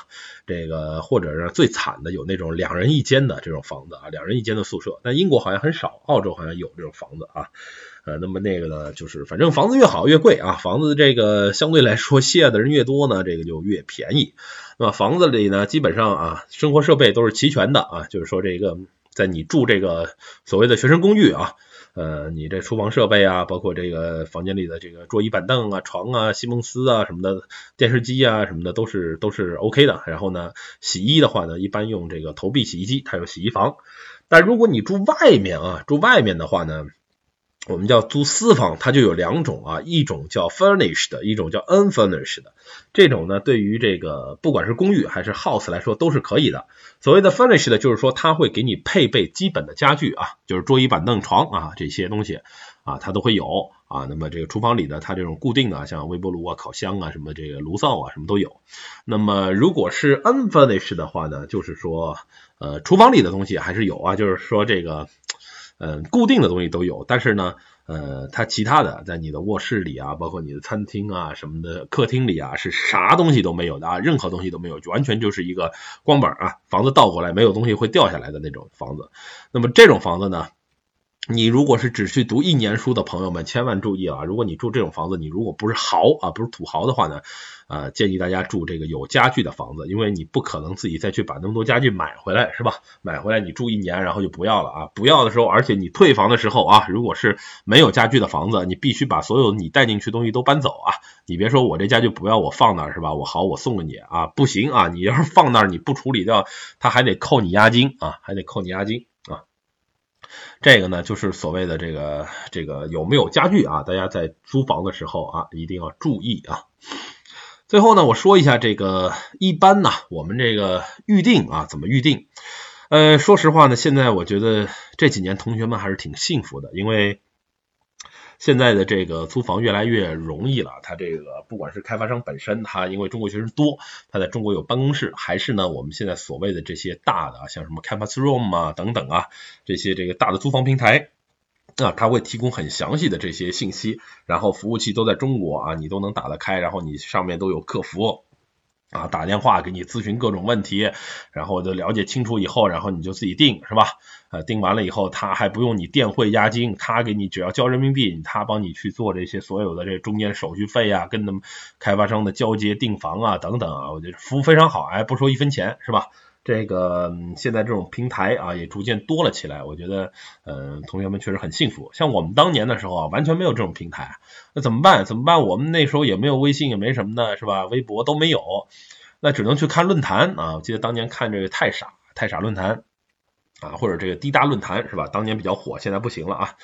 这个或者是最惨的有那种两人一间的这种房子啊，两人一间的宿舍。但英国好像很少，澳洲好像有这种房子啊。呃，那么那个呢，就是反正房子越好越贵啊，房子这个相对来说谢的人越多呢，这个就越便宜。那么房子里呢，基本上啊，生活设备都是齐全的啊，就是说这个在你住这个所谓的学生公寓啊，呃，你这厨房设备啊，包括这个房间里的这个桌椅板凳啊、床啊、西蒙斯啊什么的，电视机啊什么的都是都是 OK 的。然后呢，洗衣的话呢，一般用这个投币洗衣机，它有洗衣房。但如果你住外面啊，住外面的话呢？我们叫租私房，它就有两种啊，一种叫 furnished，一种叫 unfurnished。这种呢，对于这个不管是公寓还是 house 来说都是可以的。所谓的 furnished 就是说，它会给你配备基本的家具啊，就是桌椅板凳床啊这些东西啊，它都会有啊。那么这个厨房里的它这种固定的，像微波炉啊、烤箱啊、什么这个炉灶啊，什么都有。那么如果是 unfurnished 的话呢，就是说呃，厨房里的东西还是有啊，就是说这个。嗯，固定的东西都有，但是呢，呃，它其他的在你的卧室里啊，包括你的餐厅啊什么的，客厅里啊，是啥东西都没有的啊，任何东西都没有，完全就是一个光板啊，房子倒过来没有东西会掉下来的那种房子。那么这种房子呢？你如果是只去读一年书的朋友们，千万注意啊！如果你住这种房子，你如果不是豪啊，不是土豪的话呢，呃，建议大家住这个有家具的房子，因为你不可能自己再去把那么多家具买回来，是吧？买回来你住一年，然后就不要了啊！不要的时候，而且你退房的时候啊，如果是没有家具的房子，你必须把所有你带进去东西都搬走啊！你别说我这家具不要，我放那儿是吧？我好，我送给你啊！不行啊！你要是放那儿，你不处理掉，他还得扣你押金啊，还得扣你押金。这个呢，就是所谓的这个这个有没有家具啊？大家在租房的时候啊，一定要注意啊。最后呢，我说一下这个一般呢，我们这个预定啊，怎么预定？呃，说实话呢，现在我觉得这几年同学们还是挺幸福的，因为。现在的这个租房越来越容易了，它这个不管是开发商本身，它因为中国学生多，它在中国有办公室，还是呢我们现在所谓的这些大的啊，像什么 Campus Room 啊等等啊，这些这个大的租房平台啊，它会提供很详细的这些信息，然后服务器都在中国啊，你都能打得开，然后你上面都有客服。啊，打电话给你咨询各种问题，然后就了解清楚以后，然后你就自己定，是吧？呃，定完了以后，他还不用你电汇押金，他给你只要交人民币，他帮你去做这些所有的这中间手续费啊，跟他们开发商的交接、订房啊等等啊，我觉得服务非常好，哎，不收一分钱，是吧？这个现在这种平台啊也逐渐多了起来，我觉得，呃，同学们确实很幸福。像我们当年的时候啊，完全没有这种平台，那怎么办？怎么办？我们那时候也没有微信，也没什么的，是吧？微博都没有，那只能去看论坛啊。我记得当年看这个太傻太傻论坛。啊，或者这个滴答论坛是吧？当年比较火，现在不行了啊。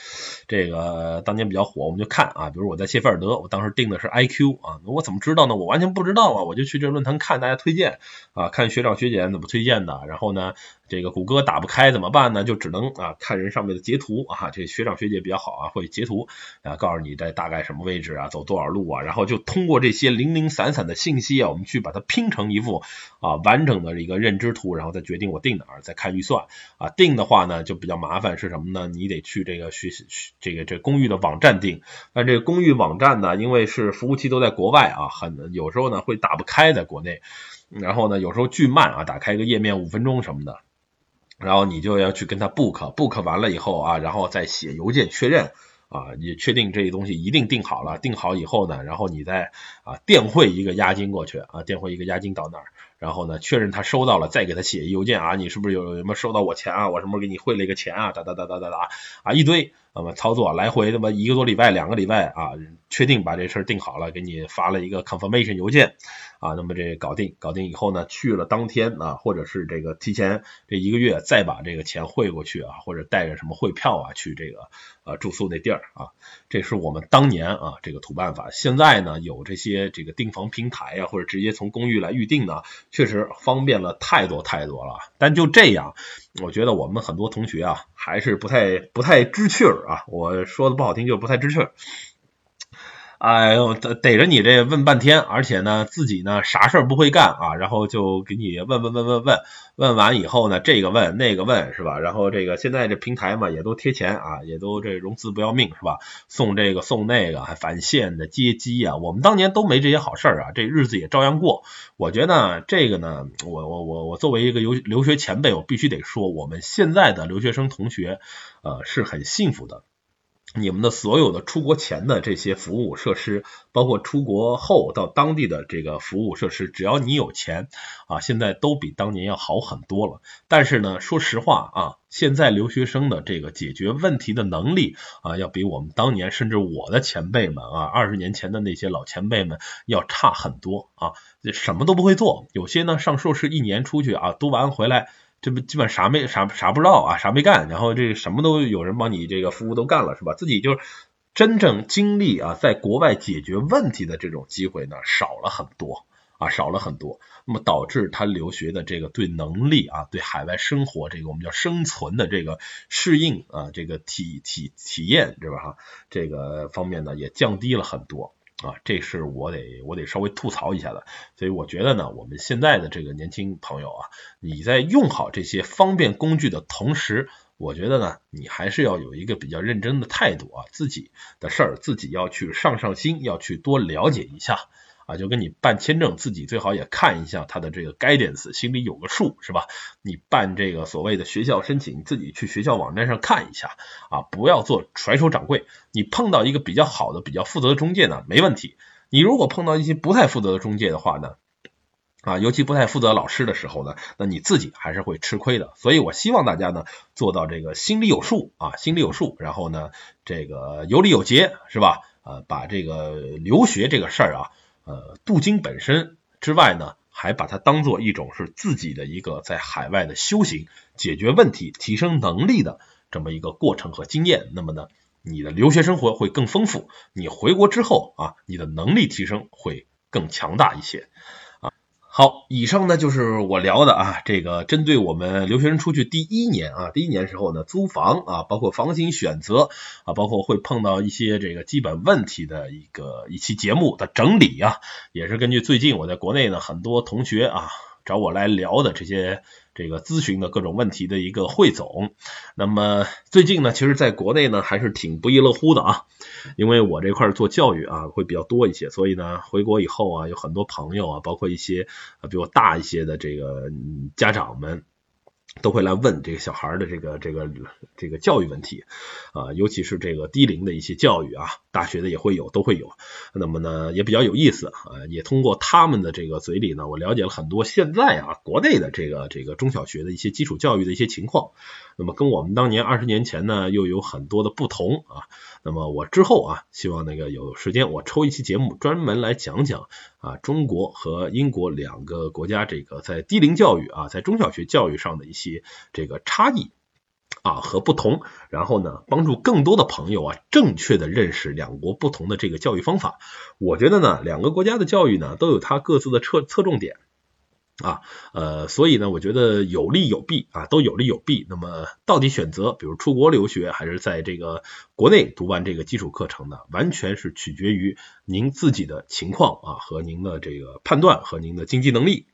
这个当年比较火，我们就看啊。比如我在谢菲尔德，我当时定的是 IQ 啊，我怎么知道呢？我完全不知道啊，我就去这论坛看大家推荐啊，看学长学姐怎么推荐的。然后呢，这个谷歌打不开怎么办呢？就只能啊看人上面的截图啊，这学长学姐比较好啊，会截图啊，告诉你在大概什么位置啊，走多少路啊，然后就通过这些零零散散的信息啊，我们去把它拼成一幅啊完整的一个认知图，然后再决定我定哪儿，再看预算啊。定的话呢就比较麻烦，是什么呢？你得去这个学这个这公寓的网站定，但这个公寓网站呢，因为是服务器都在国外啊，很有时候呢会打不开在国内，然后呢有时候巨慢啊，打开一个页面五分钟什么的。然后你就要去跟他 book，book 完了以后啊，然后再写邮件确认啊，你确定这些东西一定定好了，定好以后呢，然后你再啊电汇一个押金过去啊，电汇一个押金到那儿，然后呢确认他收到了，再给他写邮件啊，你是不是有什么收到我钱啊？我什么时候给你汇了一个钱啊？哒哒哒哒哒哒啊一堆，那么操作来回那么一个多礼拜、两个礼拜啊，确定把这事儿定好了，给你发了一个 confirmation 邮件。啊，那么这搞定，搞定以后呢，去了当天啊，或者是这个提前这一个月再把这个钱汇过去啊，或者带着什么汇票啊去这个呃住宿那地儿啊，这是我们当年啊这个土办法。现在呢有这些这个订房平台啊，或者直接从公寓来预定呢，确实方便了太多太多了。但就这样，我觉得我们很多同学啊还是不太不太知趣儿啊，我说的不好听就是不太知趣儿。哎呦，逮逮着你这问半天，而且呢，自己呢啥事儿不会干啊，然后就给你问问问问问，问完以后呢，这个问那个问是吧？然后这个现在这平台嘛，也都贴钱啊，也都这融资不要命是吧？送这个送那个，还返现的接机啊，我们当年都没这些好事儿啊，这日子也照样过。我觉得这个呢，我我我我作为一个留留学前辈，我必须得说，我们现在的留学生同学呃是很幸福的。你们的所有的出国前的这些服务设施，包括出国后到当地的这个服务设施，只要你有钱啊，现在都比当年要好很多了。但是呢，说实话啊，现在留学生的这个解决问题的能力啊，要比我们当年甚至我的前辈们啊，二十年前的那些老前辈们要差很多啊，什么都不会做。有些呢，上硕士一年出去啊，读完回来。这不基本啥没啥啥不知道啊，啥没干，然后这个什么都有人帮你这个服务都干了是吧？自己就是真正经历啊，在国外解决问题的这种机会呢少了很多啊，少了很多。那么导致他留学的这个对能力啊，对海外生活这个我们叫生存的这个适应啊，这个体体体验是吧？哈，这个方面呢也降低了很多。啊，这是我得我得稍微吐槽一下的，所以我觉得呢，我们现在的这个年轻朋友啊，你在用好这些方便工具的同时，我觉得呢，你还是要有一个比较认真的态度啊，自己的事儿自己要去上上心，要去多了解一下。啊，就跟你办签证，自己最好也看一下他的这个 guidance，心里有个数，是吧？你办这个所谓的学校申请，你自己去学校网站上看一下啊，不要做甩手掌柜。你碰到一个比较好的、比较负责的中介呢，没问题。你如果碰到一些不太负责的中介的话呢，啊，尤其不太负责老师的时候呢，那你自己还是会吃亏的。所以我希望大家呢，做到这个心里有数啊，心里有数，然后呢，这个有理有节，是吧？呃，把这个留学这个事儿啊。呃，镀金本身之外呢，还把它当做一种是自己的一个在海外的修行、解决问题、提升能力的这么一个过程和经验。那么呢，你的留学生活会更丰富，你回国之后啊，你的能力提升会更强大一些。好，以上呢就是我聊的啊，这个针对我们留学生出去第一年啊，第一年时候呢租房啊，包括房型选择啊，包括会碰到一些这个基本问题的一个一期节目的整理啊，也是根据最近我在国内呢很多同学啊找我来聊的这些。这个咨询的各种问题的一个汇总。那么最近呢，其实在国内呢还是挺不亦乐乎的啊，因为我这块做教育啊会比较多一些，所以呢回国以后啊有很多朋友啊，包括一些比我大一些的这个家长们。都会来问这个小孩的这个这个这个教育问题啊，尤其是这个低龄的一些教育啊，大学的也会有，都会有。那么呢，也比较有意思啊，也通过他们的这个嘴里呢，我了解了很多现在啊国内的这个这个中小学的一些基础教育的一些情况。那么跟我们当年二十年前呢，又有很多的不同啊。那么我之后啊，希望那个有时间我抽一期节目专门来讲讲啊，中国和英国两个国家这个在低龄教育啊，在中小学教育上的一些这个差异啊和不同，然后呢，帮助更多的朋友啊正确的认识两国不同的这个教育方法。我觉得呢，两个国家的教育呢都有它各自的侧侧重点。啊，呃，所以呢，我觉得有利有弊啊，都有利有弊。那么到底选择，比如出国留学，还是在这个国内读完这个基础课程呢？完全是取决于您自己的情况啊，和您的这个判断和您的经济能力，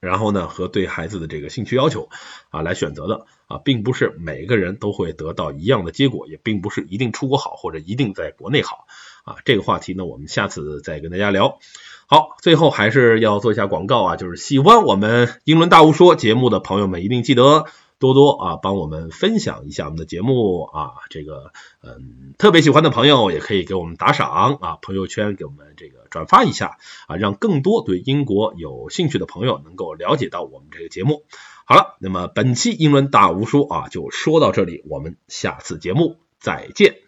然后呢，和对孩子的这个兴趣要求啊来选择的啊，并不是每个人都会得到一样的结果，也并不是一定出国好或者一定在国内好啊。这个话题呢，我们下次再跟大家聊。好，最后还是要做一下广告啊，就是喜欢我们英伦大巫说节目的朋友们，一定记得多多啊帮我们分享一下我们的节目啊，这个嗯特别喜欢的朋友也可以给我们打赏啊，朋友圈给我们这个转发一下啊，让更多对英国有兴趣的朋友能够了解到我们这个节目。好了，那么本期英伦大巫说啊就说到这里，我们下次节目再见。